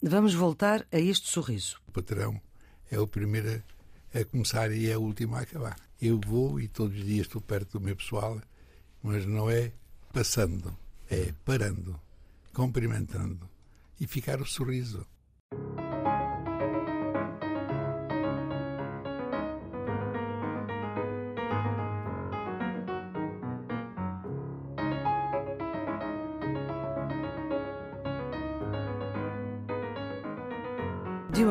Vamos voltar a este sorriso. O patrão é o primeiro a começar e é o último a acabar. Eu vou e todos os dias estou perto do meu pessoal, mas não é passando, é parando, cumprimentando e ficar o sorriso.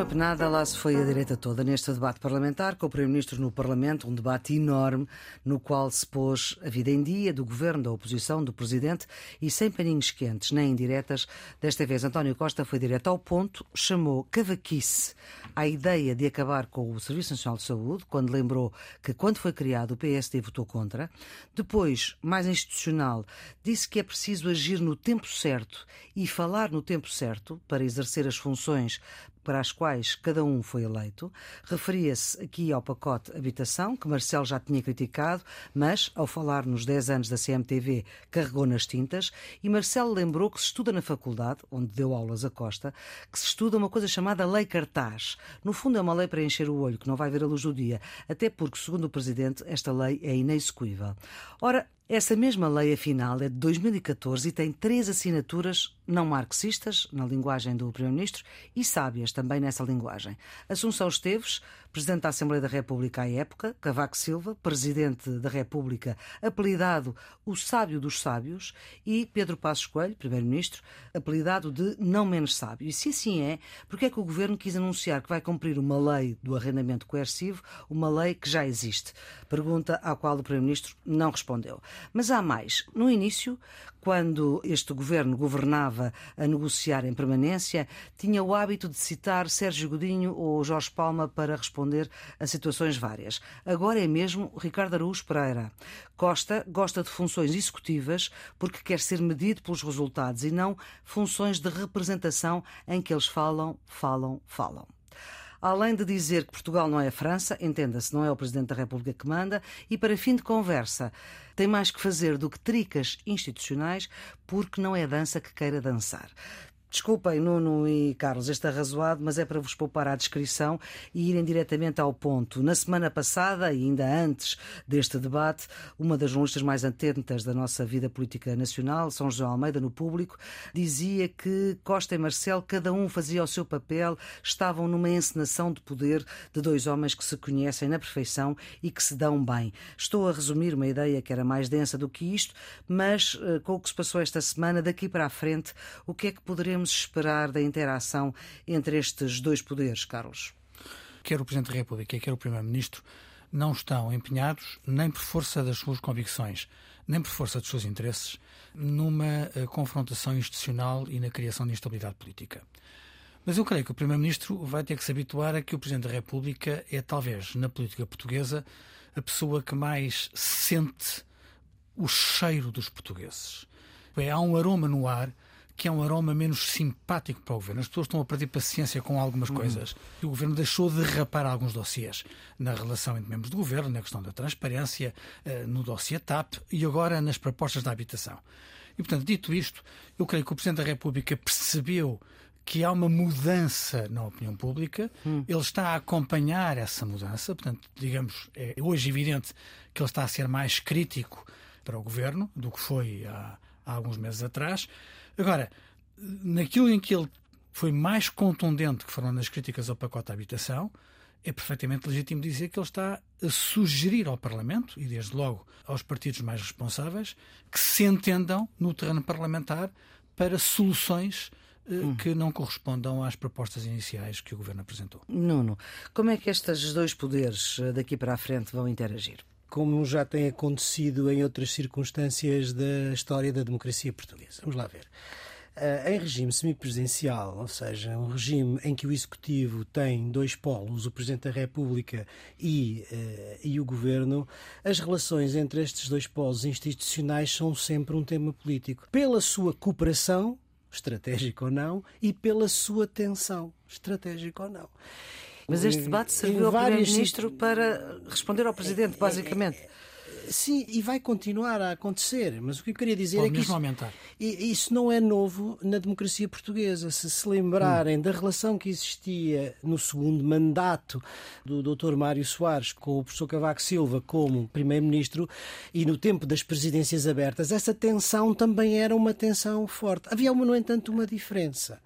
Penada lá se foi a direita toda neste debate parlamentar, com o Primeiro-Ministro no Parlamento, um debate enorme no qual se pôs a vida em dia do governo, da oposição, do Presidente e sem paninhos quentes nem indiretas. Desta vez, António Costa foi direto ao ponto, chamou cavaquice à ideia de acabar com o Serviço Nacional de Saúde, quando lembrou que, quando foi criado, o PSD votou contra. Depois, mais institucional, disse que é preciso agir no tempo certo e falar no tempo certo para exercer as funções para as quais cada um foi eleito. Referia-se aqui ao pacote habitação, que Marcelo já tinha criticado, mas, ao falar nos 10 anos da CMTV, carregou nas tintas. E Marcelo lembrou que se estuda na faculdade, onde deu aulas a Costa, que se estuda uma coisa chamada Lei Cartaz. No fundo, é uma lei para encher o olho, que não vai ver a luz do dia, até porque, segundo o Presidente, esta lei é inexecuível. Ora, essa mesma lei, afinal, é de 2014 e tem três assinaturas não marxistas, na linguagem do Primeiro-Ministro, e sábias também nessa linguagem. Assunção Esteves, Presidente da Assembleia da República à época, Cavaco Silva, Presidente da República, apelidado o Sábio dos Sábios, e Pedro Passos Coelho, Primeiro-Ministro, apelidado de Não Menos Sábio. E se assim é, porque é que o Governo quis anunciar que vai cumprir uma lei do arrendamento coercivo, uma lei que já existe? Pergunta à qual o Primeiro-Ministro não respondeu. Mas há mais. No início, quando este governo governava a negociar em permanência, tinha o hábito de citar Sérgio Godinho ou Jorge Palma para responder a situações várias. Agora é mesmo Ricardo Araújo Pereira. Costa gosta de funções executivas porque quer ser medido pelos resultados e não funções de representação em que eles falam, falam, falam. Além de dizer que Portugal não é a França, entenda-se, não é o Presidente da República que manda, e para fim de conversa, tem mais que fazer do que tricas institucionais, porque não é dança que queira dançar. Desculpem, Nuno e Carlos, este arrazoado, mas é para vos poupar à descrição e irem diretamente ao ponto. Na semana passada, e ainda antes deste debate, uma das jornalistas mais atentas da nossa vida política nacional, São José Almeida, no público, dizia que Costa e Marcelo, cada um fazia o seu papel, estavam numa encenação de poder de dois homens que se conhecem na perfeição e que se dão bem. Estou a resumir uma ideia que era mais densa do que isto, mas eh, com o que se passou esta semana, daqui para a frente, o que é que poderemos podemos esperar da interação entre estes dois poderes, Carlos? Quer o Presidente da República, quer o Primeiro-Ministro não estão empenhados, nem por força das suas convicções, nem por força dos seus interesses, numa eh, confrontação institucional e na criação de instabilidade política. Mas eu creio que o Primeiro-Ministro vai ter que se habituar a que o Presidente da República é, talvez, na política portuguesa, a pessoa que mais sente o cheiro dos portugueses. É, há um aroma no ar que é um aroma menos simpático para o governo. As pessoas estão a perder paciência com algumas uhum. coisas. E o governo deixou de derrapar alguns dossiês na relação entre membros do governo, na questão da transparência, eh, no dossiê TAP e agora nas propostas da habitação. E, portanto, dito isto, eu creio que o Presidente da República percebeu que há uma mudança na opinião pública, hum. ele está a acompanhar essa mudança, portanto, digamos, é hoje evidente que ele está a ser mais crítico para o governo do que foi há, há alguns meses atrás. Agora, naquilo em que ele foi mais contundente, que foram nas críticas ao pacote de habitação, é perfeitamente legítimo dizer que ele está a sugerir ao Parlamento, e desde logo aos partidos mais responsáveis, que se entendam no terreno parlamentar para soluções eh, hum. que não correspondam às propostas iniciais que o Governo apresentou. Nuno, como é que estes dois poderes eh, daqui para a frente vão interagir? Como já tem acontecido em outras circunstâncias da história da democracia portuguesa. Vamos lá ver. Uh, em regime semipresidencial, ou seja, um regime em que o Executivo tem dois polos, o Presidente da República e, uh, e o Governo, as relações entre estes dois polos institucionais são sempre um tema político. Pela sua cooperação, estratégica ou não, e pela sua tensão, estratégica ou não. Mas este debate serviu ao Primeiro-Ministro para responder ao Presidente, basicamente. Sim, e vai continuar a acontecer. Mas o que eu queria dizer Pode é que isso, aumentar. isso não é novo na democracia portuguesa. Se se lembrarem hum. da relação que existia no segundo mandato do Dr. Mário Soares com o professor Cavaco Silva como primeiro-ministro e no tempo das presidências abertas, essa tensão também era uma tensão forte. Havia, no entanto, uma diferença.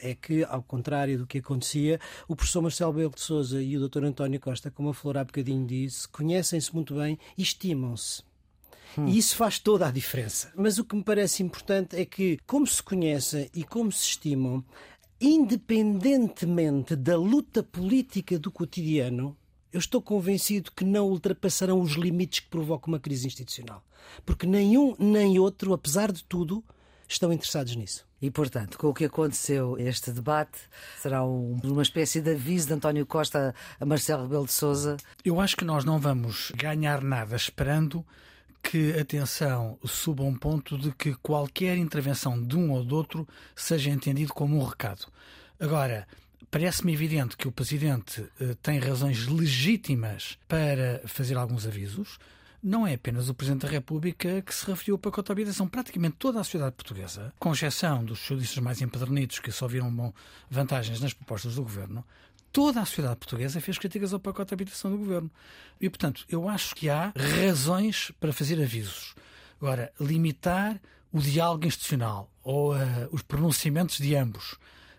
É que, ao contrário do que acontecia, o professor Marcelo Belo de Souza e o Dr. António Costa, como a Flor há bocadinho disse, conhecem-se muito bem e estimam-se. Hum. E isso faz toda a diferença. Mas o que me parece importante é que, como se conhecem e como se estimam, independentemente da luta política do cotidiano, eu estou convencido que não ultrapassarão os limites que provocam uma crise institucional. Porque nenhum nem outro, apesar de tudo, estão interessados nisso. E, portanto, com o que aconteceu este debate, será um, uma espécie de aviso de António Costa a Marcelo Rebelo de Souza? Eu acho que nós não vamos ganhar nada esperando que a tensão suba a um ponto de que qualquer intervenção de um ou do outro seja entendido como um recado. Agora, Parece-me evidente que o Presidente eh, tem razões legítimas para fazer alguns avisos. Não é apenas o Presidente da República que se referiu ao pacote de habitação. Praticamente toda a sociedade portuguesa, com exceção dos judiços mais empedernidos que só viram bom, vantagens nas propostas do Governo, toda a sociedade portuguesa fez críticas ao pacote de habitação do Governo. E, portanto, eu acho que há razões para fazer avisos. Agora, limitar o diálogo institucional ou uh, os pronunciamentos de ambos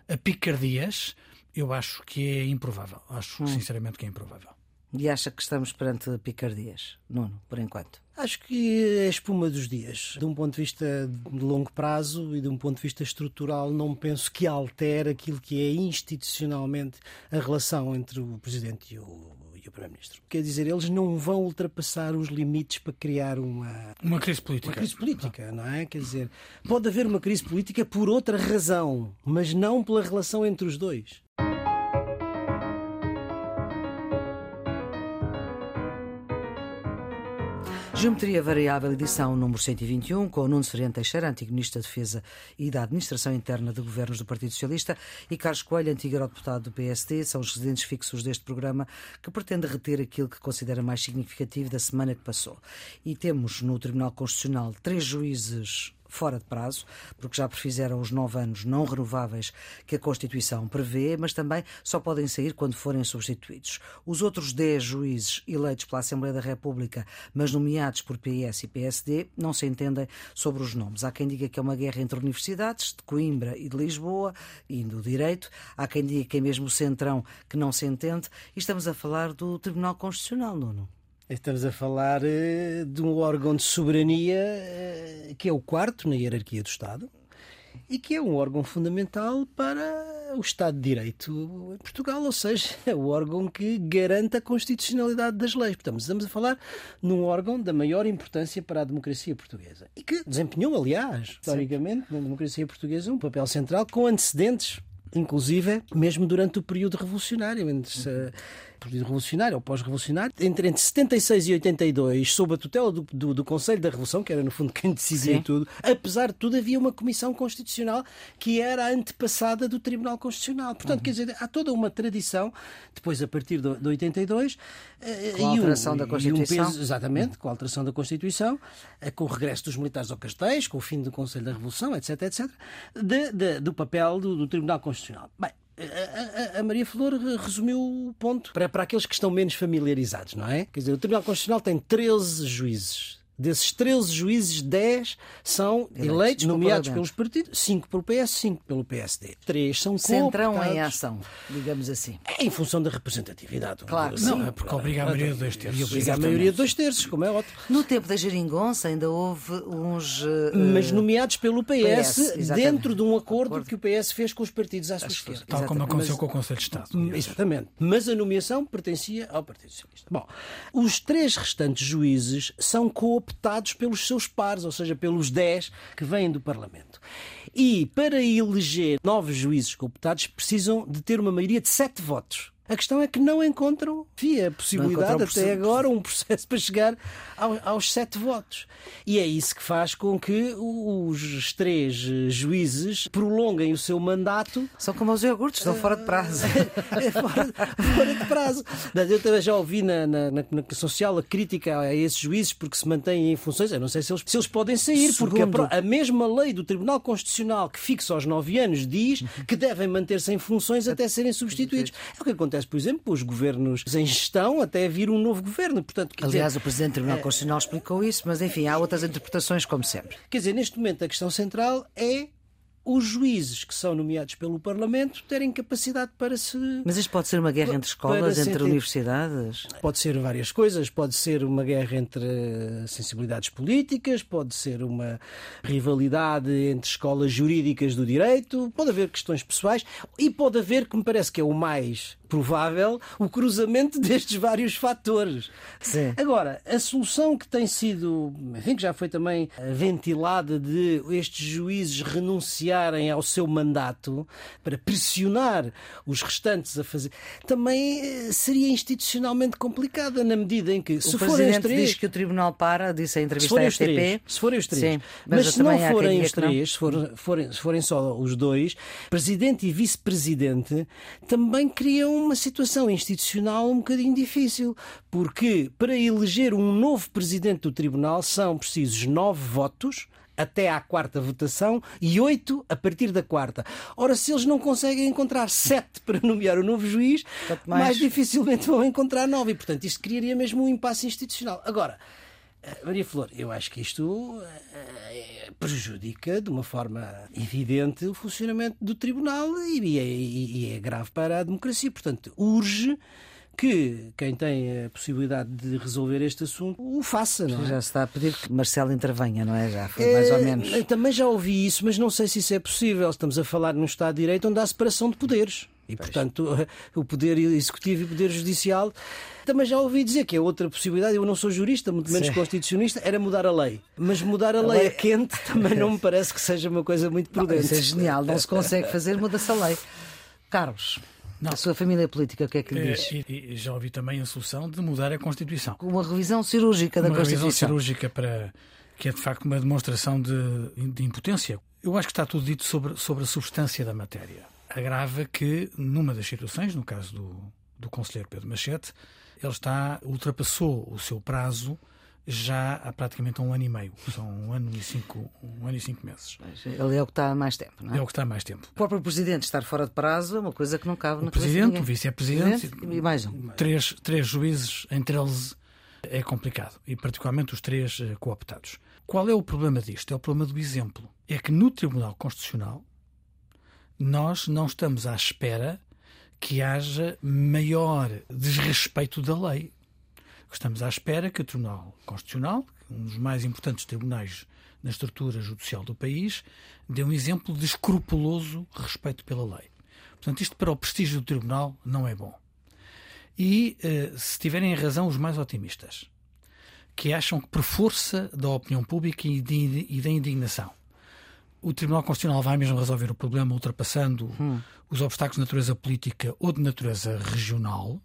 a picardias eu acho que é improvável. Acho hum. sinceramente que é improvável. E acha que estamos perante picardias, Nuno, por enquanto? Acho que é a espuma dos dias. De um ponto de vista de longo prazo e de um ponto de vista estrutural, não penso que altere aquilo que é institucionalmente a relação entre o Presidente e o, e o Primeiro-Ministro. Quer dizer, eles não vão ultrapassar os limites para criar uma... Uma crise política. Uma crise política, não é? Quer dizer, pode haver uma crise política por outra razão, mas não pela relação entre os dois. Geometria Variável, edição número 121, com Nuno Seriano Teixeira, antigo Ministro da Defesa e da Administração Interna de Governos do Partido Socialista, e Carlos Coelho, antigo eurodeputado do PSD, são os residentes fixos deste programa que pretende reter aquilo que considera mais significativo da semana que passou. E temos no Tribunal Constitucional três juízes fora de prazo, porque já prefizeram os nove anos não renováveis que a Constituição prevê, mas também só podem sair quando forem substituídos. Os outros dez juízes eleitos pela Assembleia da República, mas nomeados por PS e PSD, não se entendem sobre os nomes. Há quem diga que é uma guerra entre universidades, de Coimbra e de Lisboa, e do direito. Há quem diga que é mesmo o centrão que não se entende. E estamos a falar do Tribunal Constitucional, Nuno. Estamos a falar uh, de um órgão de soberania uh, que é o quarto na hierarquia do Estado e que é um órgão fundamental para o Estado de Direito em Portugal, ou seja, é o órgão que garante a constitucionalidade das leis. Portanto, estamos a falar num órgão da maior importância para a democracia portuguesa e que desempenhou, aliás, historicamente, na democracia portuguesa, um papel central com antecedentes inclusive mesmo durante o período revolucionário, entre, período revolucionário ou pós-revolucionário, entre, entre 76 e 82, sob a tutela do, do, do, Conselho da Revolução, que era no fundo quem decidia Sim. tudo, apesar de tudo, havia uma Comissão Constitucional que era a antepassada do Tribunal Constitucional. Portanto, uhum. quer dizer, há toda uma tradição, depois a partir de, de 82. Eh, com a alteração um, da Constituição. Um peso, exatamente, uhum. com a alteração da Constituição, eh, com o regresso dos militares ao Castéis, com o fim do Conselho da Revolução, etc., etc., de, de, do papel do, do Tribunal Constitucional. Bem, a, a, Maria Flor resumiu o ponto para, para aqueles que estão menos familiarizados, não é? Quer dizer, o Tribunal Constitucional tem 13 juízes. Desses 13 juízes, 10 são eleitos, eleitos nomeados pelos partidos, 5 pelo PS, 5 pelo PSD. 3 são Centrão em ação, digamos assim. É em função da representatividade. Claro, não, é porque obriga a maioria de dois terços. E obriga a maioria de dois terços, como é ótimo. No tempo da Geringonça ainda houve uns... Uh, Mas nomeados pelo PS, PS dentro de um acordo, acordo, que o PS fez com os partidos à sua esquerda. Tal como aconteceu Mas, com o Conselho de Estado. Exatamente. Mas a nomeação pertencia ao Partido Socialista. Bom, os três restantes juízes são cooperativos optados pelos seus pares, ou seja, pelos 10 que vêm do Parlamento. E para eleger novos juízes cooptados precisam de ter uma maioria de 7 votos. A questão é que não encontram, via possibilidade até agora, um processo para chegar ao, aos sete votos. E é isso que faz com que os três juízes prolonguem o seu mandato. São como os iogurtes, estão fora de prazo. é fora, fora, de prazo. Eu também já ouvi na, na, na, social a crítica a esses juízes porque se mantêm em funções. Eu não sei se eles, se eles podem sair, Segundo... porque a, a mesma lei do Tribunal Constitucional que fixa aos nove anos diz que devem manter-se em funções até serem substituídos. É o que acontece, por exemplo, com os governos em gestão até vir um novo governo. Portanto, Aliás, dizer, o Presidente do Tribunal é... Constitucional explicou isso, mas enfim, há outras interpretações, como sempre. Quer dizer, neste momento a questão central é os juízes que são nomeados pelo Parlamento terem capacidade para se. Mas isto pode ser uma guerra entre escolas, entre universidades? Pode ser várias coisas. Pode ser uma guerra entre sensibilidades políticas, pode ser uma rivalidade entre escolas jurídicas do direito, pode haver questões pessoais e pode haver, que me parece que é o mais provável o cruzamento destes vários fatores. Sim. Agora, a solução que tem sido, enfim, que já foi também ventilada de estes juízes renunciarem ao seu mandato para pressionar os restantes a fazer, também eh, seria institucionalmente complicada na medida em que se o forem os três, diz que o tribunal para, disse a entrevista à. Três, se forem os três, Sim, mas, mas se não forem os três, se forem, forem, se forem só os dois, presidente e vice-presidente também criam uma situação institucional um bocadinho difícil, porque para eleger um novo presidente do tribunal são precisos nove votos até à quarta votação e oito a partir da quarta. Ora, se eles não conseguem encontrar sete para nomear o novo juiz, mais... mais dificilmente vão encontrar nove. E, portanto, isto criaria mesmo um impasse institucional. Agora, eh, Maria Flor, eu acho que isto eh, prejudica de uma forma evidente o funcionamento do tribunal e é, e é grave para a democracia. Portanto, urge que quem tem a possibilidade de resolver este assunto o faça. Não é? Já se está a pedir que Marcelo intervenha, não é? Já foi mais ou menos. É, também já ouvi isso, mas não sei se isso é possível. Estamos a falar num Estado de Direito onde há separação de poderes. E, pois. portanto, o poder executivo e o poder judicial. Também já ouvi dizer que é outra possibilidade. Eu não sou jurista, muito menos Sim. constitucionista, era mudar a lei. Mas mudar a, a lei, lei a quente também não me parece que seja uma coisa muito prudente. Não, isso é genial, não se consegue fazer, muda-se a lei. Carlos. Não. A sua família política, o que é que lhe é, diz? É, e, já ouvi também a solução de mudar a Constituição. Uma revisão cirúrgica da uma Constituição. Uma revisão cirúrgica para que é de facto uma demonstração de, de impotência. Eu acho que está tudo dito sobre, sobre a substância da matéria agrava que, numa das situações, no caso do, do conselheiro Pedro Machete, ele está, ultrapassou o seu prazo já há praticamente um ano e meio. São um ano e cinco, um ano e cinco meses. Ele é o que está há mais tempo, não é? É o que está há mais tempo. O próprio Presidente estar fora de prazo é uma coisa que não cabe o Presidente, o Vice-Presidente e mais um. Três, três juízes entre eles é complicado. E particularmente os três eh, cooptados. Qual é o problema disto? É o problema do exemplo. É que no Tribunal Constitucional nós não estamos à espera que haja maior desrespeito da lei. Estamos à espera que o Tribunal Constitucional, um dos mais importantes tribunais na estrutura judicial do país, dê um exemplo de escrupuloso respeito pela lei. Portanto, isto para o prestígio do Tribunal não é bom. E eh, se tiverem razão os mais otimistas, que acham que por força da opinião pública e, de, e da indignação o Tribunal Constitucional vai mesmo resolver o problema ultrapassando hum. os obstáculos de natureza política ou de natureza regional,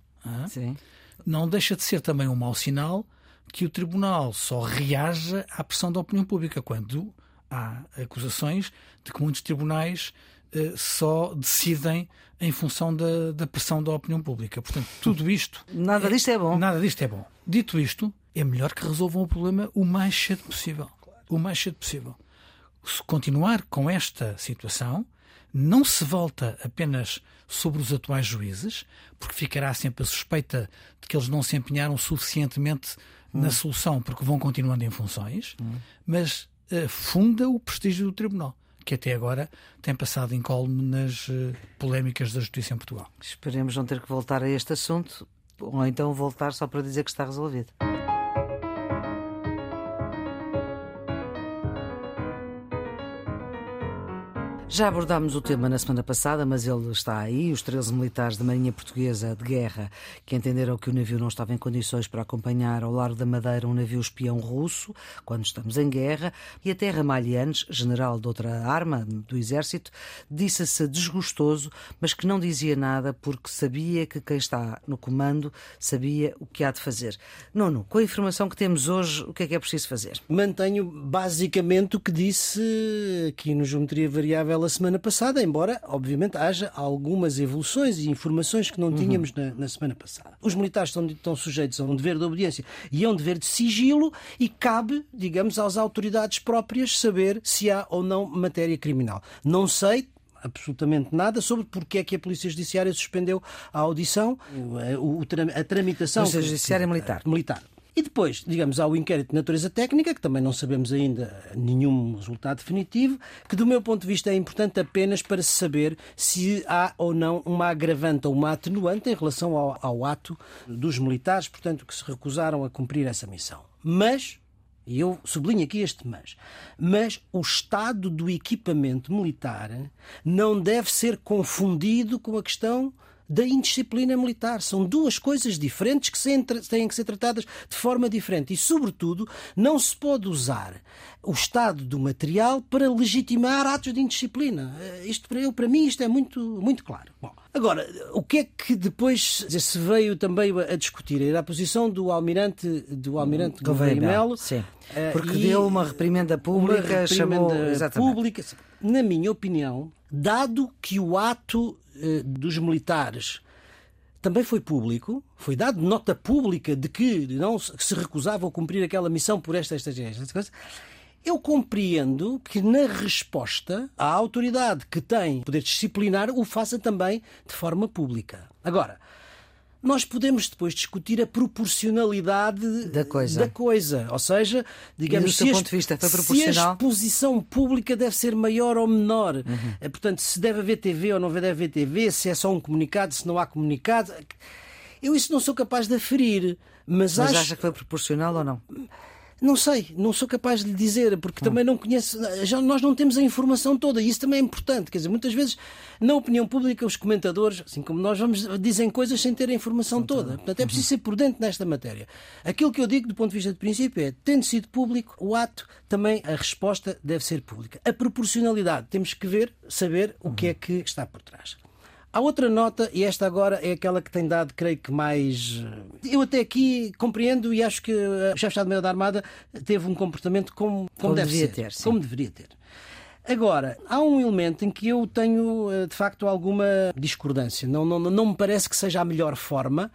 não deixa de ser também um mau sinal que o Tribunal só reaja à pressão da opinião pública quando há acusações de que muitos tribunais eh, só decidem em função da, da, pressão da opinião pública. Portanto, tudo isto. Nada é, disto é bom. Nada disto é bom. Dito isto, é melhor que resolvam o problema o mais cedo possível. O mais cedo possível se continuar com esta situação, não se volta apenas sobre os atuais juízes, porque ficará sempre a suspeita de que eles não se empenharam suficientemente hum. na solução, porque vão continuando em funções, hum. mas uh, funda o prestígio do Tribunal, que até agora tem passado incólume nas uh, polémicas da justiça em Portugal. Esperemos não ter que voltar a este assunto, ou então voltar só para dizer que está resolvido. Já abordámos o tema na semana passada, mas ele está aí. Os 13 militares da Marinha Portuguesa de Guerra que entenderam que o navio não estava em condições para acompanhar ao largo da Madeira um navio espião russo, quando estamos em guerra, e até Ramalhianes, general de outra arma do Exército, disse-se desgostoso, mas que não dizia nada porque sabia que quem está no comando sabia o que há de fazer. Nuno, com a informação que temos hoje, o que é que é preciso fazer? Mantenho basicamente o que disse aqui no Geometria Variável a semana passada, embora, obviamente, haja algumas evoluções e informações que não uhum. tínhamos na, na, semana passada. Os militares estão, estão sujeitos a um dever de obediência e a um dever de sigilo e cabe, digamos, às autoridades próprias saber se há ou não matéria criminal. Não sei, absolutamente nada sobre porque é que a Polícia Judiciária suspendeu a audição, a, a tramitação. Polícia Judiciária Militar. Militar. E depois, digamos, há o inquérito de natureza técnica, que também não sabemos ainda nenhum resultado definitivo, que do meu ponto de vista é importante apenas para se saber se há ou não uma agravante ou uma atenuante em relação ao, ao ato dos militares, portanto, que se recusaram a cumprir essa missão. Mas, e eu sublinho aqui este mas, mas o estado do equipamento militar não deve ser confundido com a questão da indisciplina militar. São duas coisas diferentes que têm que ser tratadas de forma diferente. E, sobretudo, não se pode usar o estado do material para legitimar atos de indisciplina. Eh, isto para eu, para mim, isto é muito, muito claro. Bom, agora, o que é que depois se veio também a discutir? Era a posição do almirante do almirante Gouveia Melo. Sim. Eh, Porque deu uma reprimenda pública, uma reprimenda chamou... pública. Na minha opinião, dado que o ato dos militares também foi público, foi dado nota pública de que não se recusavam a cumprir aquela missão por estas, estas, estas coisas. Eu compreendo que na resposta a autoridade que tem poder disciplinar o faça também de forma pública. Agora, nós podemos depois discutir a proporcionalidade da coisa. Da coisa. Ou seja, digamos, se, ponto vista se a exposição pública deve ser maior ou menor. Uhum. Portanto, se deve haver TV ou não deve haver TV, se é só um comunicado, se não há comunicado. Eu isso não sou capaz de aferir. Mas, mas acho... acha que foi proporcional ou não? Não sei, não sou capaz de lhe dizer, porque também não conheço, já nós não temos a informação toda, e isso também é importante. Quer dizer, muitas vezes, na opinião pública, os comentadores, assim como nós, vamos, dizem coisas sem ter a informação toda. Portanto, é preciso ser por dentro nesta matéria. Aquilo que eu digo, do ponto de vista de princípio, é, tendo sido público, o ato, também a resposta deve ser pública. A proporcionalidade, temos que ver, saber o que é que está por trás. Há outra nota, e esta agora é aquela que tem dado, creio que mais. Eu até aqui compreendo e acho que o chefe de Estado-Maior da Armada teve um comportamento como, como, como deve ser, ter. Sim. Como deveria ter. Agora, há um elemento em que eu tenho, eh, de facto, alguma discordância. Não, não, não me parece que seja a melhor forma.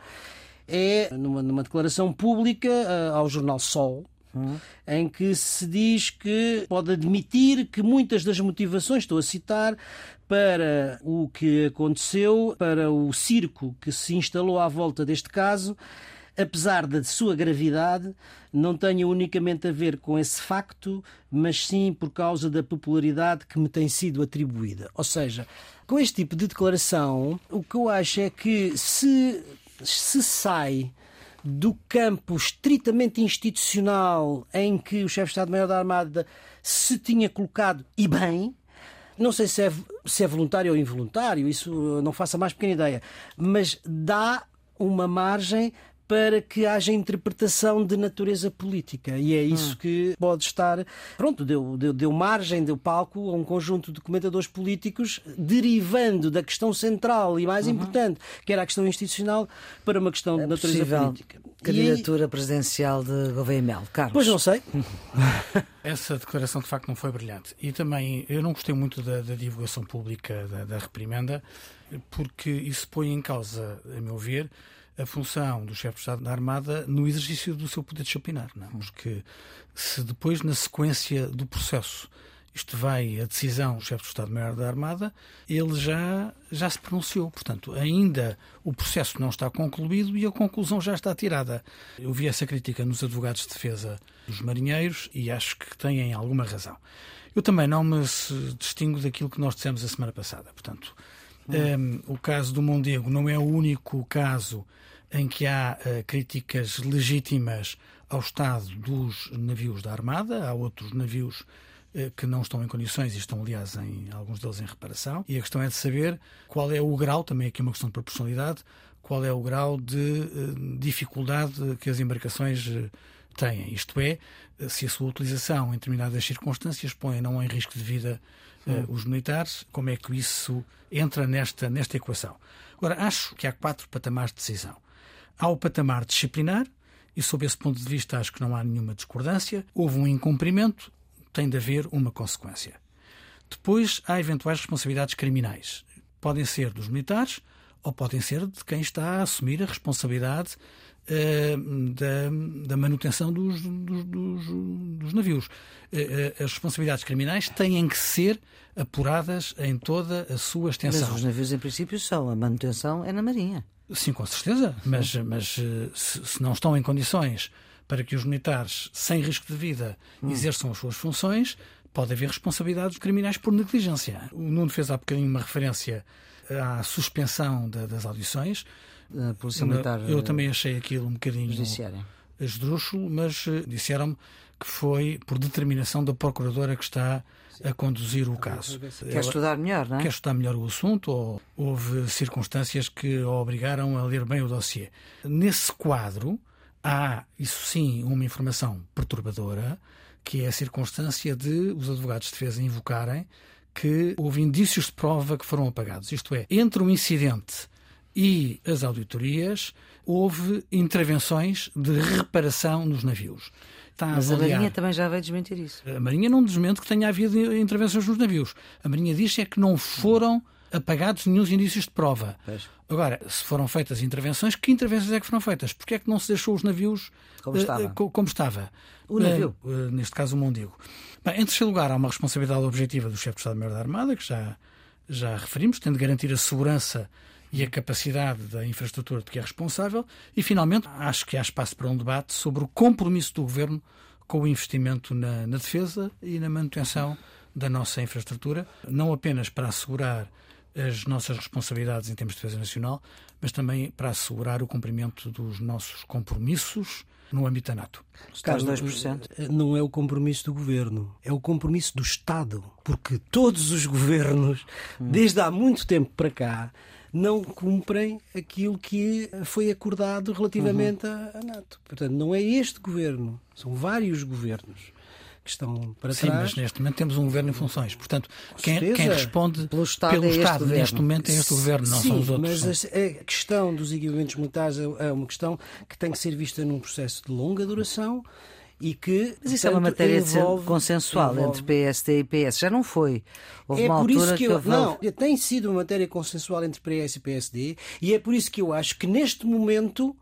É numa, numa declaração pública ao jornal Sol, hum. em que se diz que pode admitir que muitas das motivações, estou a citar, para o que aconteceu, para o circo que se instalou à volta deste caso, apesar da sua gravidade, não tenha unicamente a ver com esse facto, mas sim por causa da popularidade que me tem sido atribuída. Ou seja, com este tipo de declaração, o que eu acho é que se, se sai do campo estritamente institucional em que o chefe de Estado-Maior da Armada se tinha colocado, e bem, não sei se é, se é voluntário ou involuntário, isso não faço a mais pequena ideia, mas dá uma margem para que haja interpretação de natureza política. E é isso hum. que pode estar. Pronto, deu, deu, deu, margem, deu palco a um conjunto de comentadores políticos, derivando da questão central e mais uhum. importante, que era a questão institucional, para uma questão é de natureza possível. política. Candidatura e... presidencial de Gouveia Mel. Carlos. Pois não sei. Essa declaração de facto não foi brilhante. E também eu não gostei muito da, da divulgação pública da, da reprimenda, porque isso põe em causa, a meu ver, a função do chefe de Estado da Armada no exercício do seu poder disciplinar. Não? É? Porque se depois, na sequência do processo, isto vai a decisão do chefe de Estado-Maior da Armada, ele já, já se pronunciou. Portanto, ainda o processo não está concluído e a conclusão já está tirada. Eu vi essa crítica nos advogados de defesa dos marinheiros e acho que têm alguma razão. Eu também não me distingo daquilo que nós dissemos a semana passada. Portanto, hum. um, ehm, o caso do Mondego não é o único caso em que há uh, críticas legítimas ao estado dos navios da Armada, há outros navios eh, que não estão em condições e estão, aliás, em alguns deles em reparação. E a questão é de saber qual é o grau, também aqui é uma questão de proporcionalidade, qual é o grau de dificuldade que as embarcações têm. Isto é, se a sua utilização em determinadas circunstâncias põe não em risco de vida uh, os militares, como é que isso entra nesta, nesta equação? Agora, acho que há quatro patamares de decisão. Há o patamar disciplinar, e sob esse ponto de vista acho que não há nenhuma discordância. Houve um incumprimento, tem de haver uma consequência. Depois há eventuais responsabilidades criminais. Podem ser dos militares ou podem ser de quem está a assumir a responsabilidade uh, da, da, manutenção dos, dos, dos, dos navios. Uh, as responsabilidades criminais têm que ser apuradas em toda a sua extensão. Mas os navios, em princípio, são. A manutenção é na Marinha. Sim, com certeza. Mas, mas se, se não estão em condições para que os militares, sem risco de vida, hum. exerçam as suas funções, pode haver responsabilidades criminais por negligência. O Nuno fez há bocadinho uma referência à suspensão das audições. Polícia Militar. Eu também achei aquilo um bocadinho judiciário. esdrúxulo, mas eh, disseram-me que foi por determinação da procuradora que está a conduzir o caso. Quer estudar melhor, não é? Quer estudar melhor o assunto ou houve circunstâncias que a obrigaram a ler bem o dossiê. Nesse quadro, há, isso sim, uma informação perturbadora, que é a circunstância de os advogados de defesa invocarem que houve indícios de prova que foram apagados. Isto é, entre o incidente e as auditorias, houve intervenções de reparação nos navios. Está Mas a, a Marinha também já veio desmentir isso. A Marinha não desmente que tenha havido intervenções nos navios. A Marinha diz é que não foram apagados nenhum indícios de prova. Pois. Agora, se foram feitas intervenções, que intervenções é que foram feitas? Porquê é que não se deixou os navios como estava? Uh, como estava? O navio? Uh, neste caso, o Mondigo. Bem, em terceiro lugar, há uma responsabilidade objetiva do chefe de Estado-Maior da Armada, que já, já referimos, tendo de garantir a segurança e a capacidade da infraestrutura de que é responsável. E, finalmente, acho que há espaço para um debate sobre o compromisso do governo com o investimento na, na defesa e na manutenção da nossa infraestrutura, não apenas para assegurar as nossas responsabilidades em termos de defesa nacional, mas também para assegurar o cumprimento dos nossos compromissos no âmbito da NATO. Carlos, 2%. Não é o compromisso do governo, é o compromisso do Estado, porque todos os governos, hum. desde há muito tempo para cá, não cumprem aquilo que foi acordado relativamente uhum. à NATO. Portanto, não é este governo, são vários governos que estão para Sim, trás. mas neste momento temos um governo em funções. Portanto, quem, quem, responde pelo Estado, pelo é Estado neste momento é este governo, não Sim, são os outros. Mas a, a questão dos equipamentos militares é, é uma questão que tem que ser vista num processo de longa duração e que. Mas isso portanto, é uma matéria envolve, consensual envolve. entre PSD e PS. Já não foi. Houve é uma por isso que, eu. Não, tem sido uma matéria consensual entre PS e PSD e é por isso que eu acho que neste momento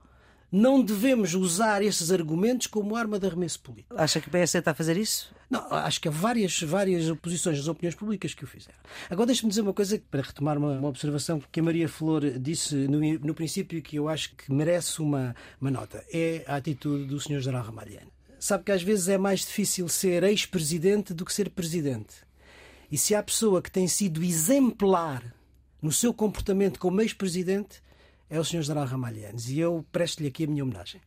não devemos usar esses argumentos como arma de arremesso político. Acha que o PS está a fazer isso? Não, acho que há várias, várias posições das opiniões públicas que o fizeram. Agora deixe-me dizer uma coisa, para retomar uma, uma, observação que a Maria Flor disse no, no princípio que eu acho que merece uma, uma nota. É a atitude do Sr. General Ramalhano sabe que às vezes é mais difícil ser ex-presidente do que ser presidente. E se há pessoa que tem sido exemplar no seu comportamento como ex-presidente, é o Sr. General Ramalhanes. E eu presto-lhe aqui a minha homenagem.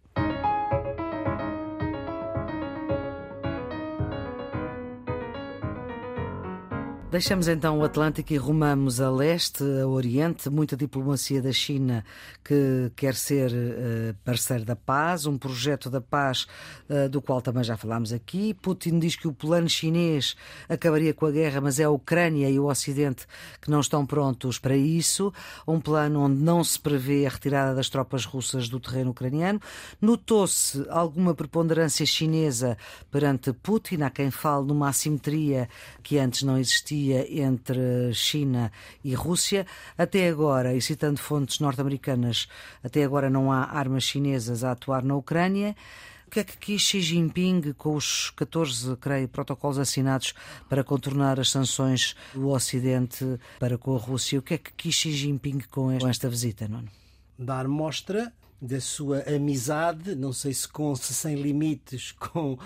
Deixamos então o Atlântico e rumamos a leste, a oriente, muita diplomacia da China que quer ser uh, parceiro da paz, um projeto da paz uh, do qual também já falámos aqui. Putin diz que o plano chinês acabaria com a guerra, mas é a Ucrânia e o Ocidente que não estão prontos para isso. Um plano onde não se prevê a retirada das tropas russas do terreno ucraniano. Notou-se alguma preponderância chinesa perante Putin, há quem fale numa assimetria que antes não existia entre China e Rússia. Até agora, e citando fontes norte-americanas, até agora não há armas chinesas a atuar na Ucrânia. O que é que quis Xi Jinping com os 14, creio, protocolos assinados para contornar as sanções do Ocidente para com a Rússia? O que é que quis Xi Jinping com esta visita, Nuno? Dar mostra da sua amizade, não sei se com se sem limites com,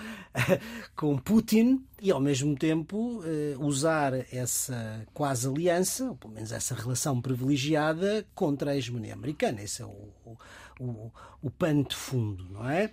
com Putin, e ao mesmo tempo eh, usar essa quase aliança, ou pelo menos essa relação privilegiada, contra a hegemonia americana. Esse é o, o, o pano de fundo, não é?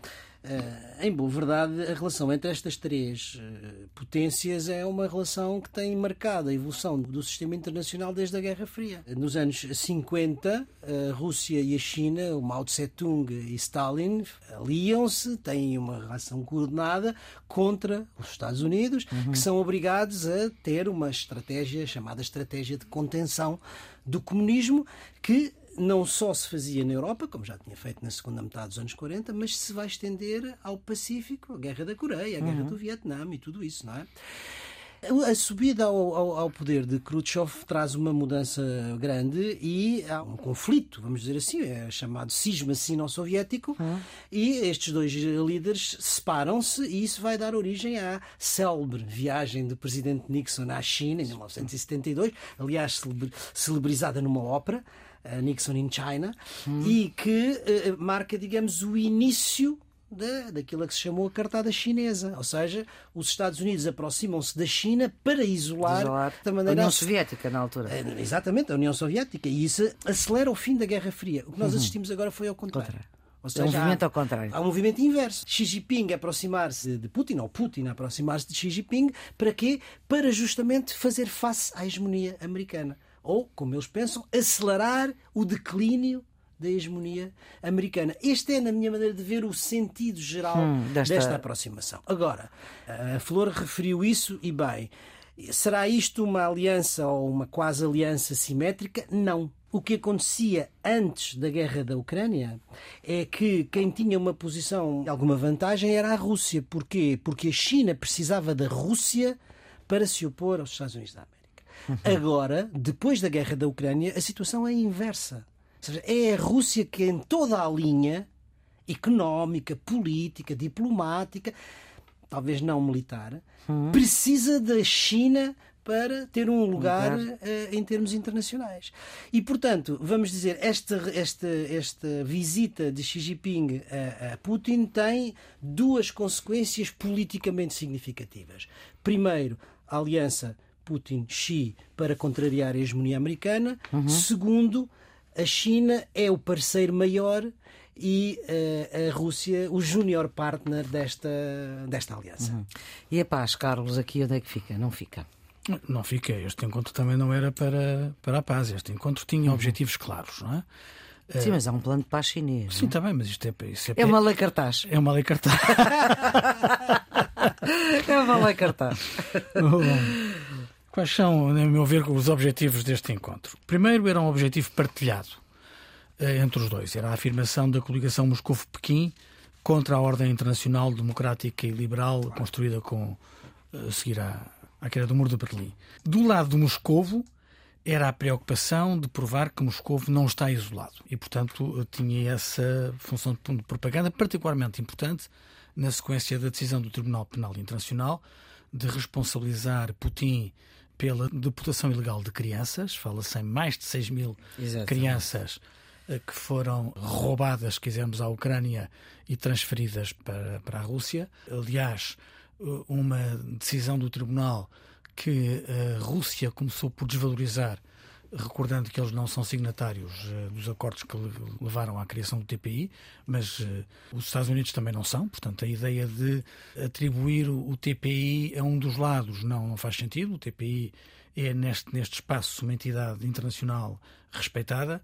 Uh, em boa verdade, a relação entre estas três uh, potências é uma relação que tem marcado a evolução do sistema internacional desde a Guerra Fria. Nos anos 50, a Rússia e a China, o Mao Tse-tung e Stalin, aliam-se, têm uma relação coordenada contra os Estados Unidos, uhum. que são obrigados a ter uma estratégia chamada estratégia de contenção do comunismo, que não só se fazia na Europa, como já tinha feito na segunda metade dos anos 40, mas se vai estender ao Pacífico, a Guerra da Coreia, a Guerra uhum. do Vietnã e tudo isso, não é? A subida ao, ao, ao, poder de Khrushchev traz uma mudança grande e há um conflito, vamos dizer assim, é chamado cisma sino-soviético, uhum. e estes dois líderes separam-se e isso vai dar origem à célebre viagem do presidente Nixon à China em 1972, aliás celebrizada numa ópera. Nixon in China, hum. e que uh, marca, digamos, o início da, daquilo que se chamou a cartada chinesa. Ou seja, os Estados Unidos aproximam-se da China para isolar, isolar da maneira. A União Soviética, na altura. Eh, exatamente, a União Soviética. E isso acelera o fim da Guerra Fria. O que nós uhum. assistimos agora foi ao contrário. contrário. Ou seja, é um movimento há, ao contrário. Há um movimento inverso. Xi Jinping aproximar-se de Putin, ou Putin aproximar-se de Xi Jinping, para quê? Para justamente fazer face à hegemonia americana ou, como eles pensam, acelerar o declínio da hegemonia americana. Este é, na minha maneira de ver, o sentido geral hum, desta... desta aproximação. Agora, a Flor referiu isso e bem. Será isto uma aliança ou uma quase aliança simétrica? Não. O que acontecia antes da guerra da Ucrânia é que quem tinha uma posição alguma vantagem era a Rússia. Porquê? Porque a China precisava da Rússia para se opor aos Estados Unidos da América. Agora, depois da guerra da Ucrânia, a situação é inversa. Ou seja, é a Rússia que, em toda a linha económica, política, diplomática, talvez não militar, hum. precisa da China para ter um lugar, uh, em termos internacionais. E, portanto, vamos dizer, esta, esta, esta visita de Xi Jinping a, a Putin tem duas consequências politicamente significativas. Primeiro, a aliança Putin-Xi para contrariar a hegemonia americana. Uhum. Segundo, a China é o parceiro maior e uh, a Rússia o júnior partner desta, desta aliança. Uhum. E a paz, Carlos, aqui onde é que fica? Não fica? Não fica. Este encontro também não era para, para a paz. Este encontro tinha uhum. objetivos claros, não é? Sim, mas há um plano de paz chinês. Sim, também, mas isto é. Isso é, é uma lei cartaz. É uma lei cartaz. é uma lei cartaz. Quais são, a meu ver, os objetivos deste encontro? Primeiro, era um objetivo partilhado eh, entre os dois. Era a afirmação da coligação Moscovo-Pequim contra a ordem internacional democrática e liberal construída com a eh, seguir à, à queda do Muro de Berlim. Do lado de Moscovo, era a preocupação de provar que Moscovo não está isolado e, portanto, tinha essa função de propaganda particularmente importante na sequência da decisão do Tribunal Penal Internacional de responsabilizar Putin pela deportação ilegal de crianças. Fala-se em mais de 6 mil Exatamente. crianças eh, que foram roubadas, se quisermos, à Ucrânia e transferidas para, para a Rússia. Aliás, eh, uma decisão do tribunal que a Rússia começou por desvalorizar recordando que eles não são signatários uh, dos acordos que levaram à criação do TPI, mas uh, os Estados Unidos também não são, portanto, a ideia de atribuir o, TPI a um dos lados não, não faz sentido. O TPI é, neste, neste espaço, uma entidade internacional respeitada,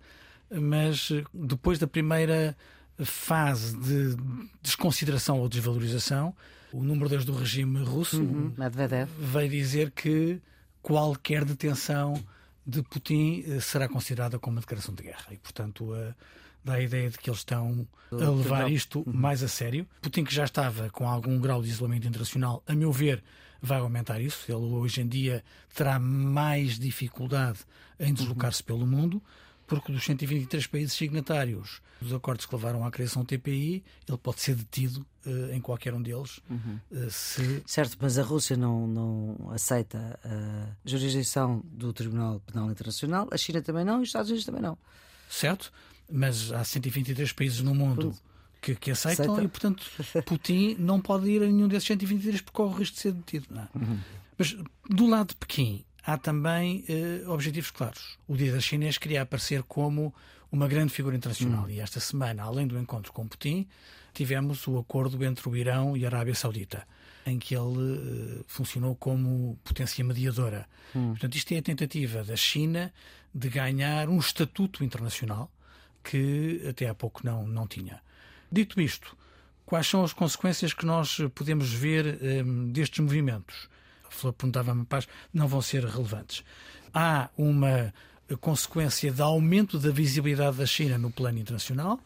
mas uh, depois da primeira fase de desconsideração ou desvalorização, o número 2 do regime russo uhum, veio dizer que qualquer detenção de Putin eh, será considerada como uma declaração de guerra. E, portanto, dá a ideia de que eles estão a levar isto uhum. mais a sério. Putin, que já estava com algum grau de isolamento internacional, a meu ver, vai aumentar isso. Ele hoje em dia terá mais dificuldade em deslocar-se uhum. pelo mundo porque dos 123 países signatários dos acordos que levaram à criação do TPI, ele pode ser detido uh, em qualquer um deles. Uhum. Uh, se... Certo, mas a Rússia não, não aceita a jurisdição do Tribunal Penal Internacional, a China também não e os Estados Unidos também não. Certo, mas há 123 países no mundo. Que, que aceitam Aceita. e, portanto, Putin não pode ir a nenhum desses 123 porque corre o risco de ser detido. É? Uhum. Mas do lado de Pequim, há também uh, objetivos claros. O líder chinês queria aparecer como uma grande figura internacional. Hum. E esta semana, além do encontro com Putin, tivemos o acordo entre o Irão e a Arábia Saudita, em que ele uh, funcionou como potência mediadora. Hum. Portanto, isto é a tentativa da China de ganhar um estatuto internacional que até há pouco não, não tinha. Dito isto, quais são as consequências que nós podemos ver um, destes movimentos? Flor perguntava-me, paz, não vão ser relevantes. Há uma consequência de aumento da visibilidade da China no plano internacional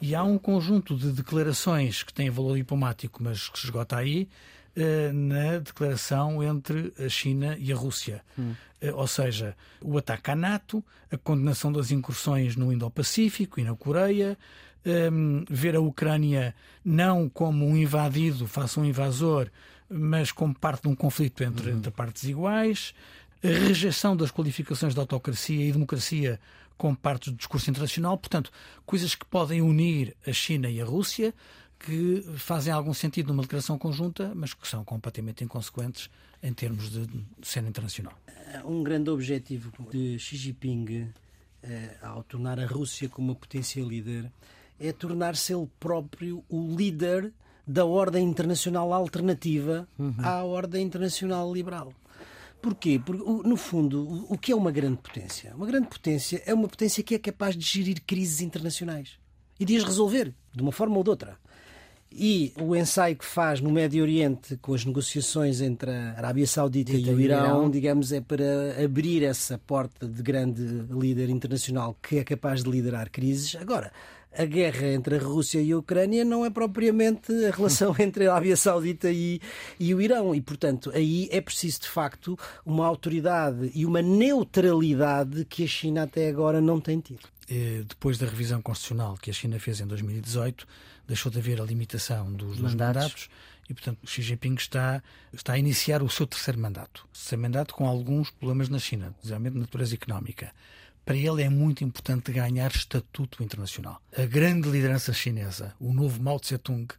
e há um conjunto de declarações que têm valor diplomático, mas que se esgota aí, eh, na declaração entre a China e a Rússia. Hum. Ou seja, o ataque à NATO, a condenação das incursões no Indo-Pacífico e na Coreia, um, ehm, ver a Ucrânia não como um invadido, faça um invasor, mas como parte de um conflito entre, uhum. entre partes iguais, a rejeição das qualificações de autocracia e democracia como parte do discurso internacional, portanto, coisas que podem unir a China e a Rússia, que fazem algum sentido numa declaração conjunta, mas que são completamente inconsequentes em termos de cena internacional. Um grande objetivo de Xi Jinping, eh, ao tornar a Rússia como uma potência líder, é tornar-se ele próprio o líder da ordem internacional alternativa uhum. à ordem internacional liberal. Porquê? Porque, no fundo, o que é uma grande potência? Uma grande potência é uma potência que é capaz de gerir crises internacionais e de as resolver, de uma forma ou de outra. E o ensaio que faz no Médio Oriente com as negociações entre a Arábia Saudita e, e o Irão, Irão, digamos, é para abrir essa porta de grande líder internacional que é capaz de liderar crises. Agora, a guerra entre a Rússia e a Ucrânia não é propriamente a relação entre a Arábia Saudita e, e o Irão. E, portanto, aí é preciso, de facto, uma autoridade e uma neutralidade que a China até agora não tem tido. Depois da revisão constitucional que a China fez em 2018, deixou de haver a limitação dos, dos mandatos. mandatos e, portanto, Xi Jinping está, está a iniciar o seu terceiro mandato. Terceiro mandato com alguns problemas na China, especialmente de natureza económica para ele é muito importante ganhar estatuto internacional. A grande liderança chinesa, o novo Mao Tse-tung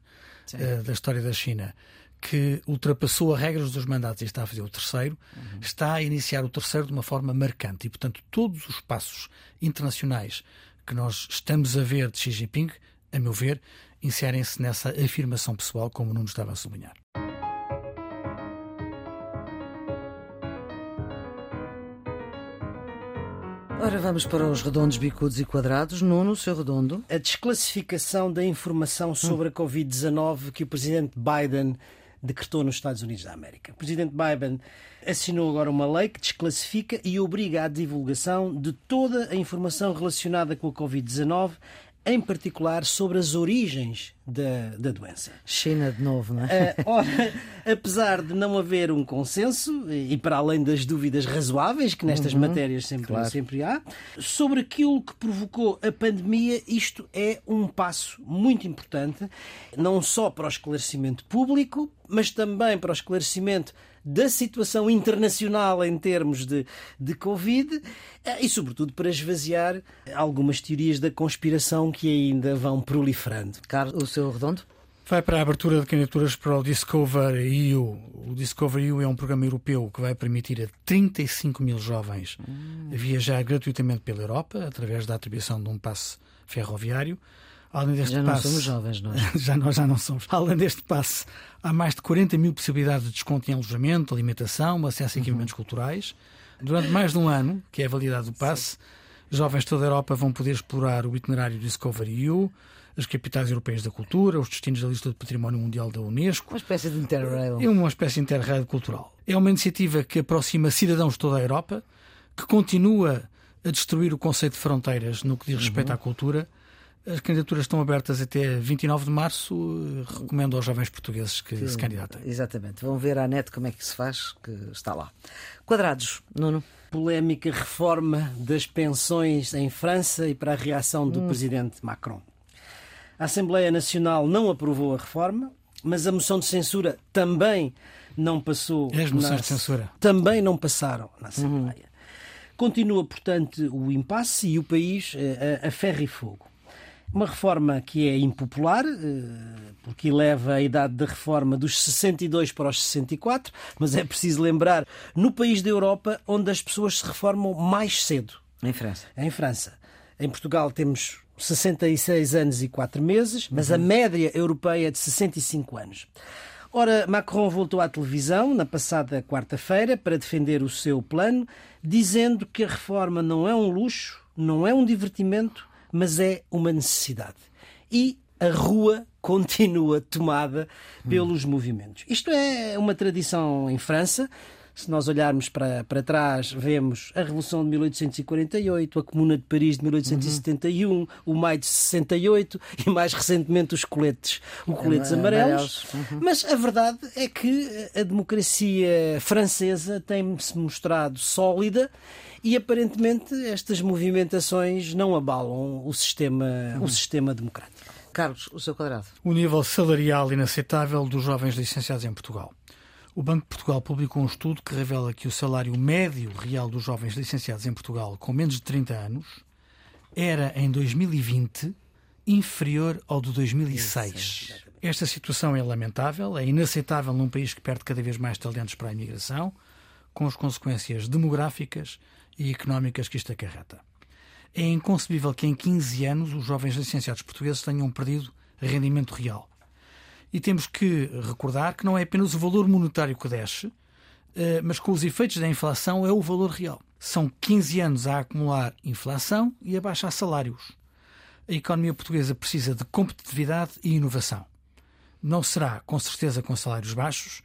uh, da história da China, que ultrapassou as regras dos mandatos e está a fazer o terceiro, uhum. está a iniciar o terceiro de uma forma marcante. E, portanto, todos os passos internacionais que nós estamos a ver de Xi Jinping, a meu ver, inserem-se nessa afirmação pessoal, como o Nuno estava a sublinhar. Ora, vamos para os redondos, bicudos e quadrados. Nuno, seu redondo. A desclassificação da informação sobre a Covid-19 que o presidente Biden decretou nos Estados Unidos da América. O presidente Biden assinou agora uma lei que desclassifica e obriga à divulgação de toda a informação relacionada com a Covid-19 em particular sobre as origens da, da doença. China de novo, não é? Uh, ora, apesar de não haver um consenso, e para além das dúvidas razoáveis que nestas uhum, matérias sempre, claro. sempre há, sobre aquilo que provocou a pandemia, isto é um passo muito importante, não só para o esclarecimento público, mas também para o esclarecimento da situação internacional em termos de, de Covid eh, e, sobretudo, para esvaziar algumas teorias da conspiração que ainda vão proliferando. Carlos, o seu redondo? Vai para a abertura de candidaturas para o Discover EU. O Discover EU é um programa europeu que vai permitir a 35 mil jovens hum. viajar gratuitamente pela Europa através da atribuição de um passe ferroviário. Além deste já não passe, somos jovens, não é? Já nós já não somos. Além deste passe, há mais de 40 mil possibilidades de desconto em alojamento, alimentação, acesso a equipamentos uhum. culturais. Durante mais de um ano, que é a validade do passe, jovens de toda a Europa vão poder explorar o itinerário Discovery EU, as capitais europeias da cultura, os destinos da lista do património mundial da Unesco. Uma espécie de interrail. É uma espécie de interrail cultural. É uma iniciativa que aproxima cidadãos de toda a Europa, que continua a destruir o conceito de fronteiras no que diz respeito uhum. à cultura as candidaturas estão abertas até 29 de março. Recomendo aos jovens portugueses que, se candidatem. Exatamente. Vão ver à net como é que se faz, que está lá. Quadrados, Nuno. Polémica reforma das pensões em França e para a reação do hum. presidente Macron. A Assembleia Nacional não aprovou a reforma, mas a moção de censura também não passou. E as moções na... de censura? Também não passaram na Assembleia. Uhum. Continua, portanto, o impasse e o país a, eh, a ferro e fogo. Uma reforma que é impopular, eh, porque eleva a idade da reforma dos 62 para os 64, mas é preciso lembrar, no país da Europa onde as pessoas se reformam mais cedo. Em França. Em França. Em Portugal temos 66 anos e 4 meses, mas a média europeia é de 65 anos. Ora, Macron voltou à televisão na passada quarta-feira para defender o seu plano, dizendo que a reforma não é um luxo, não é um divertimento, mas é uma necessidade. E a rua continua tomada pelos movimentos. Isto é uma tradição em França. Se nós olharmos para, para trás, vemos a Revolução de 1848, a Comuna de Paris de 1871, uhum. o Maio de 68 e mais recentemente os coletes, os coletes amarelos. Uhum. Mas a verdade é que a democracia francesa tem-se mostrado sólida e aparentemente estas movimentações não abalam o sistema, uhum. o sistema democrático. Carlos, o seu quadrado. O nível salarial inaceitável dos jovens licenciados em Portugal. O Banco de Portugal publicou um estudo que revela que o salário médio real dos jovens licenciados em Portugal com menos de 30 anos era, em 2020, inferior ao de 2006. Esta situação é lamentável, é inaceitável num país que perde cada vez mais talentos para a imigração, com as consequências demográficas e económicas que isto acarreta. É inconcebível que em 15 anos os jovens licenciados portugueses tenham perdido rendimento real. E temos que recordar que não é apenas o valor monetário que desce, eh, mas com os efeitos da inflação é o valor real. São 15 anos a acumular inflação e a baixar salários. A economia portuguesa precisa de competitividade e inovação. Não será, com certeza, com salários baixos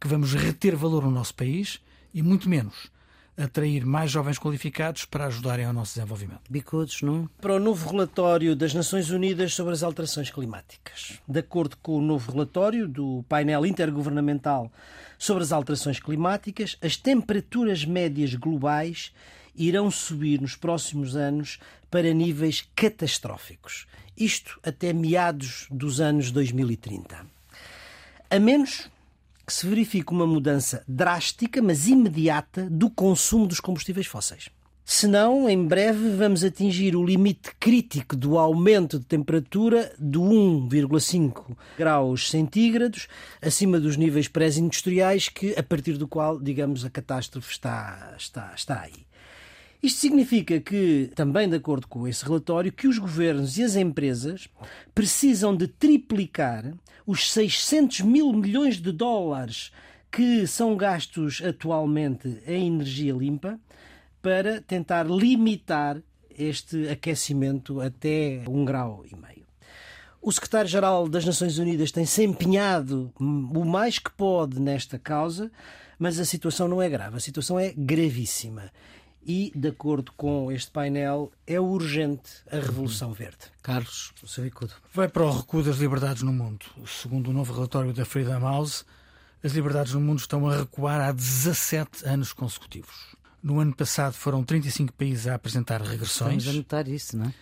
que vamos reter valor no nosso país e muito menos atrair mais jovens qualificados para ajudarem ao nosso desenvolvimento. Bicudos, não? Para o novo relatório das Nações Unidas sobre as alterações climáticas. De acordo com o novo relatório do painel intergovernamental sobre as alterações climáticas, as temperaturas médias globais irão subir nos próximos anos para níveis catastróficos. Isto até meados dos anos 2030. A menos que se verifique uma mudança drástica, mas imediata, do consumo dos combustíveis fósseis. Senão, em breve, vamos atingir o limite crítico do aumento de temperatura de 1,5 graus centígrados, acima dos níveis pré-industriais, que a partir do qual, digamos, a catástrofe está, está, está aí. Isto significa que, também de acordo com esse relatório, que os governos e as empresas precisam de triplicar os 600 mil milhões de dólares que são gastos atualmente em energia limpa para tentar limitar este aquecimento até um grau e meio. O secretário-geral das Nações Unidas tem se empenhado o mais que pode nesta causa, mas a situação não é grave, a situação é gravíssima e, de acordo com este painel, é urgente a Revolução Verde. Carlos, o seu recuo. Vai para o recuo das liberdades no mundo. Segundo o novo relatório da Freedom House, as liberdades no mundo estão a recuar há 17 anos consecutivos. No ano passado foram 35 países a apresentar regressões. Estamos a notar isso, não é?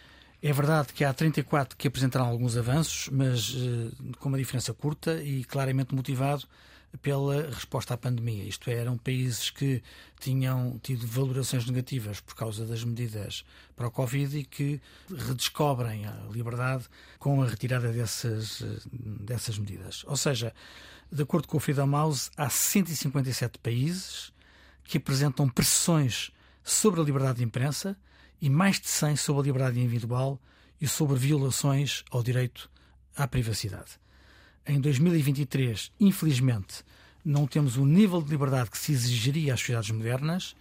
É verdade que há 34 que apresentaram alguns avanços, mas uh, com uma diferença curta e claramente motivado pela resposta à pandemia. Isto é, eram países que tinham tido valorações negativas por causa das medidas para o Covid e que redescobrem a liberdade com a retirada dessas, dessas medidas. Ou seja, de acordo com o Freedom House, há 157 países que apresentam pressões sobre a liberdade de imprensa e mais de 100 sobre a liberdade individual e sobre violações ao direito à privacidade em 2023, infelizmente, não temos o nível de liberdade que se exigiria às sociedades modernas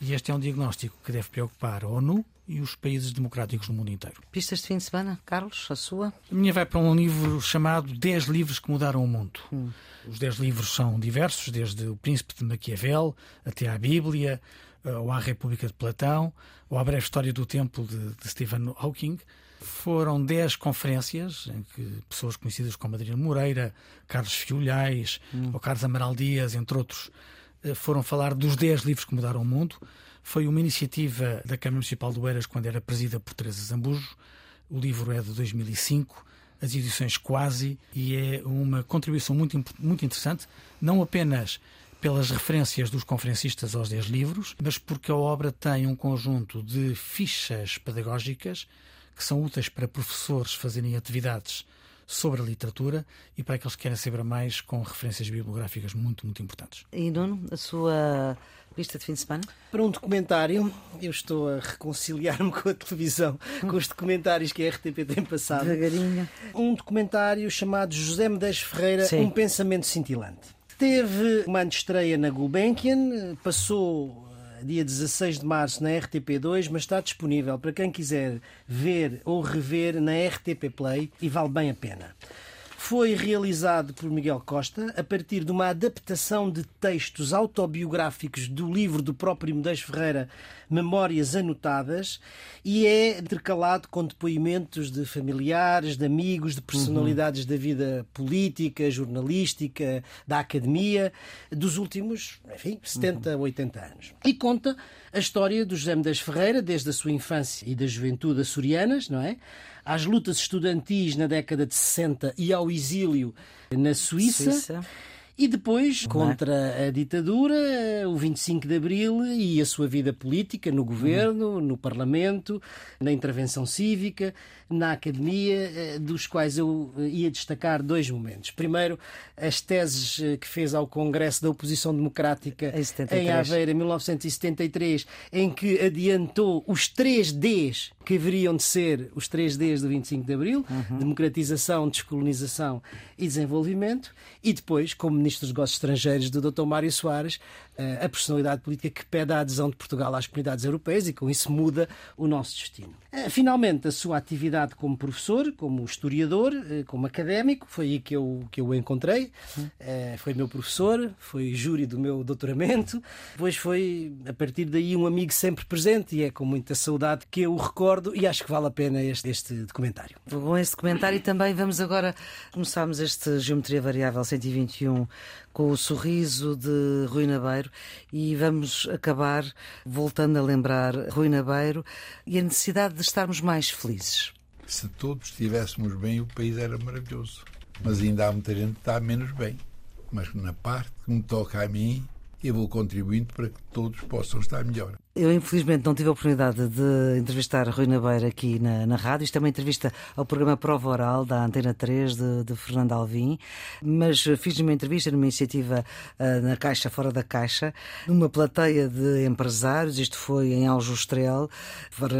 e este é um diagnóstico que deve preocupar a ONU e os países democráticos no mundo inteiro. Pistas de fim de semana, Carlos, a sua? A minha vai para um livro chamado 10 livros que mudaram o mundo. Hum. Os 10 livros são diversos, desde O Príncipe de Maquiavel até à Bíblia, eh, ou à República de Platão, ou à Breve História do Tempo de, de Stephen Hawking. Foram 10 conferências em que pessoas conhecidas como Adriano Moreira, Carlos Fiolhais hum. ou Carlos Amaral Dias, entre outros, eh, foram falar dos 10 livros que mudaram o mundo. Foi uma iniciativa da Câmara Municipal do Eiras quando era presidida por Teresa Zambujo. O livro é de 2005, as edições quase, e é uma contribuição muito, muito interessante, não apenas pelas referências dos conferencistas aos 10 livros, mas porque a obra tem um conjunto de fichas pedagógicas que são úteis para professores fazerem atividades sobre a literatura e para aqueles que querem saber mais com referências bibliográficas muito, muito importantes. E Nuno, a sua lista de fim de semana? Para um documentário, eu estou a reconciliar-me com a televisão, com os documentários que a RTP tem passado. Devagarinho. Um documentário chamado José Medeiros Ferreira, Sim. Um Pensamento Cintilante. Teve uma estreia na Gulbenkian, passou eh, dia 16 de março na RTP2, mas está disponível para quem quiser ver ou rever na RTP Play e vale bem a pena. Foi realizado por Miguel Costa a partir de uma adaptação de textos autobiográficos do livro do próprio Medeiros Ferreira, Memórias Anotadas, e é intercalado com depoimentos de familiares, de amigos, de personalidades da vida política, jornalística, da academia, dos últimos, enfim, 70, 80 anos. E conta a história do José Medeiros Ferreira, desde a sua infância e da juventude açorianas, não é? Às lutas estudantis na década de 60 e ao exílio na Suíça. Suíça. E depois, contra a ditadura, o 25 de Abril e a sua vida política no governo, no Parlamento, na intervenção cívica, na academia, eh, dos quais eu eh, ia destacar dois momentos. Primeiro, as teses eh, que fez ao Congresso da Oposição Democrática Em 73. em Aveiro, em 1973, em que adiantou os três Ds que haveriam de ser os três Ds do 25 de Abril: democratização, descolonização e desenvolvimento. E depois, como Ministro dos Negócios Estrangeiros do Dr. Mário Soares, a personalidade política que pede a adesão de Portugal às comunidades europeias e com isso muda o nosso destino. Eh, Finalmente, a sua atividade como professor, como historiador, eh, como académico, foi aí que eu, que eu o encontrei. Eh, Foi meu professor, foi júri do meu doutoramento, depois foi, a partir daí, um amigo sempre presente e é com muita saudade que eu o recordo e acho que vale a pena este, este documentário. Com esse documentário também vamos agora começarmos este Geometria Variável 121 com o sorriso de Rui Nabeiro e vamos acabar voltando a lembrar Rui Nabeiro e a necessidade de estarmos mais felizes. Se todos estivéssemos bem, o país era maravilhoso. Mas ainda há muita gente que está menos bem. Mas na parte que me toca a mim, eu vou contribuindo para que todos possam estar melhor. Eu, infelizmente, não tive a oportunidade de entrevistar Rui Nabeiro aqui na, na rádio. Isto é uma entrevista ao programa Prova Oral da Antena 3 de, de Fernando Alvim, mas fiz uma entrevista numa iniciativa eh, na Caixa Fora da Caixa, numa plateia de empresários. Isto foi em Aljustrel.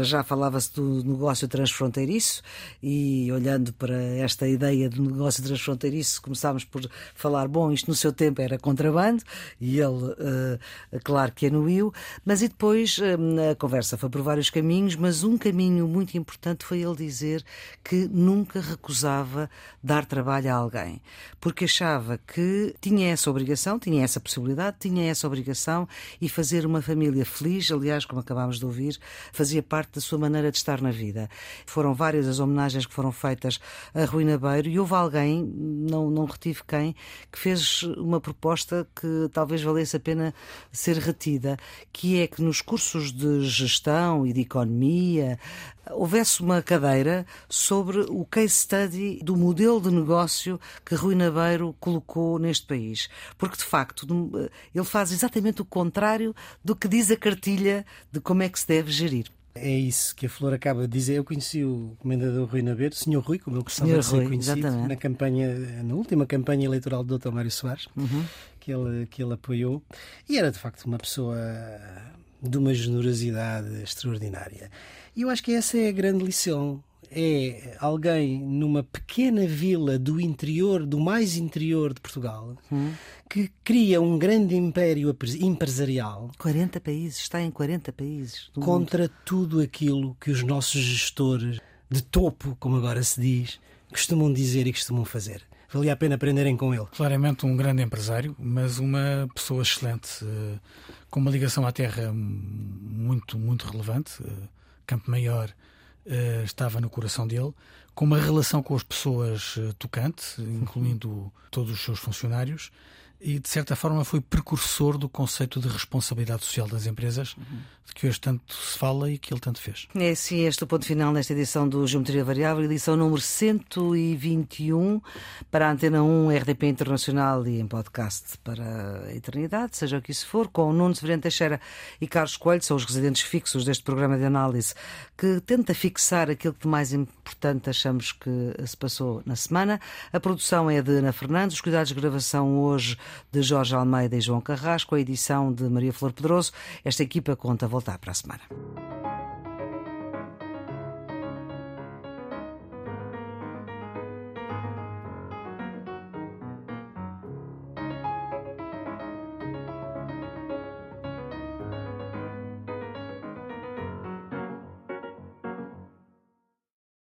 Já falava-se do negócio transfronteiriço e, olhando para esta ideia de negócio transfronteiriço, começámos por falar: bom, isto no seu tempo era contrabando, e ele, eh, claro que anuiu, mas e depois eh, a conversa foi por vários caminhos, mas um caminho muito importante foi ele dizer que nunca recusava dar trabalho a alguém, porque achava que tinha essa obrigação, tinha essa possibilidade, tinha essa obrigação e fazer uma família feliz, aliás, como acabámos de ouvir, fazia parte da sua maneira de estar na vida. Foram várias as homenagens que foram feitas a Rui Nabeiro e houve alguém, não, não retive quem, que fez uma proposta que talvez valesse a pena ser retida, que é que nos cursos de gestão e de economia houvesse uma cadeira sobre o case study do modelo de negócio que Rui Nabeiro colocou neste país. Porque, de facto, ele faz exatamente o contrário do que diz a cartilha de como é que se deve gerir. É isso que a Flor acaba de dizer. Eu conheci o comendador Rui Nabeiro, o Sr. Rui, como eu gostava Senhor de ser Rui, conhecido, exatamente. na campanha, na última campanha eleitoral do Dr. Mário Soares, que, ele, que ele apoiou. E era de facto uma pessoa de uma generosidade extraordinária. E eu acho que essa é a grande lição. É alguém numa pequena vila do interior, do mais interior de Portugal, que cria um grande império empresarial 40 países, está em 40 países. do mundo. contra tudo aquilo que os nossos gestores de topo, como agora se diz, costumam dizer e costumam fazer. Valia a pena aprenderem com ele. Claramente um grande empresário, mas uma pessoa excelente, eh, com uma ligação à terra muito, muito relevante. Eh, Campo Maior eh, estava no coração dele, com uma relação com as pessoas tocante, incluindo todos os seus funcionários, e, de certa forma, foi precursor do conceito de responsabilidade social das empresas, uhum. de que hoje tanto se fala e que ele tanto fez. É sim, este é o ponto final nesta edição do Geometria Variável, edição número 121 para a Antena 1, RDP Internacional e em podcast para a eternidade, seja o que isso for, com Nuno Severino Teixeira e Carlos Coelho, são os residentes fixos deste programa de análise, que tenta fixar aquilo que de mais importante achamos que se passou na semana. A produção é de Ana Fernandes, os cuidados de gravação hoje de Jorge Almeida e João Carrasco, a edição de Maria Flor Pedroso. Esta equipa conta voltar para a semana.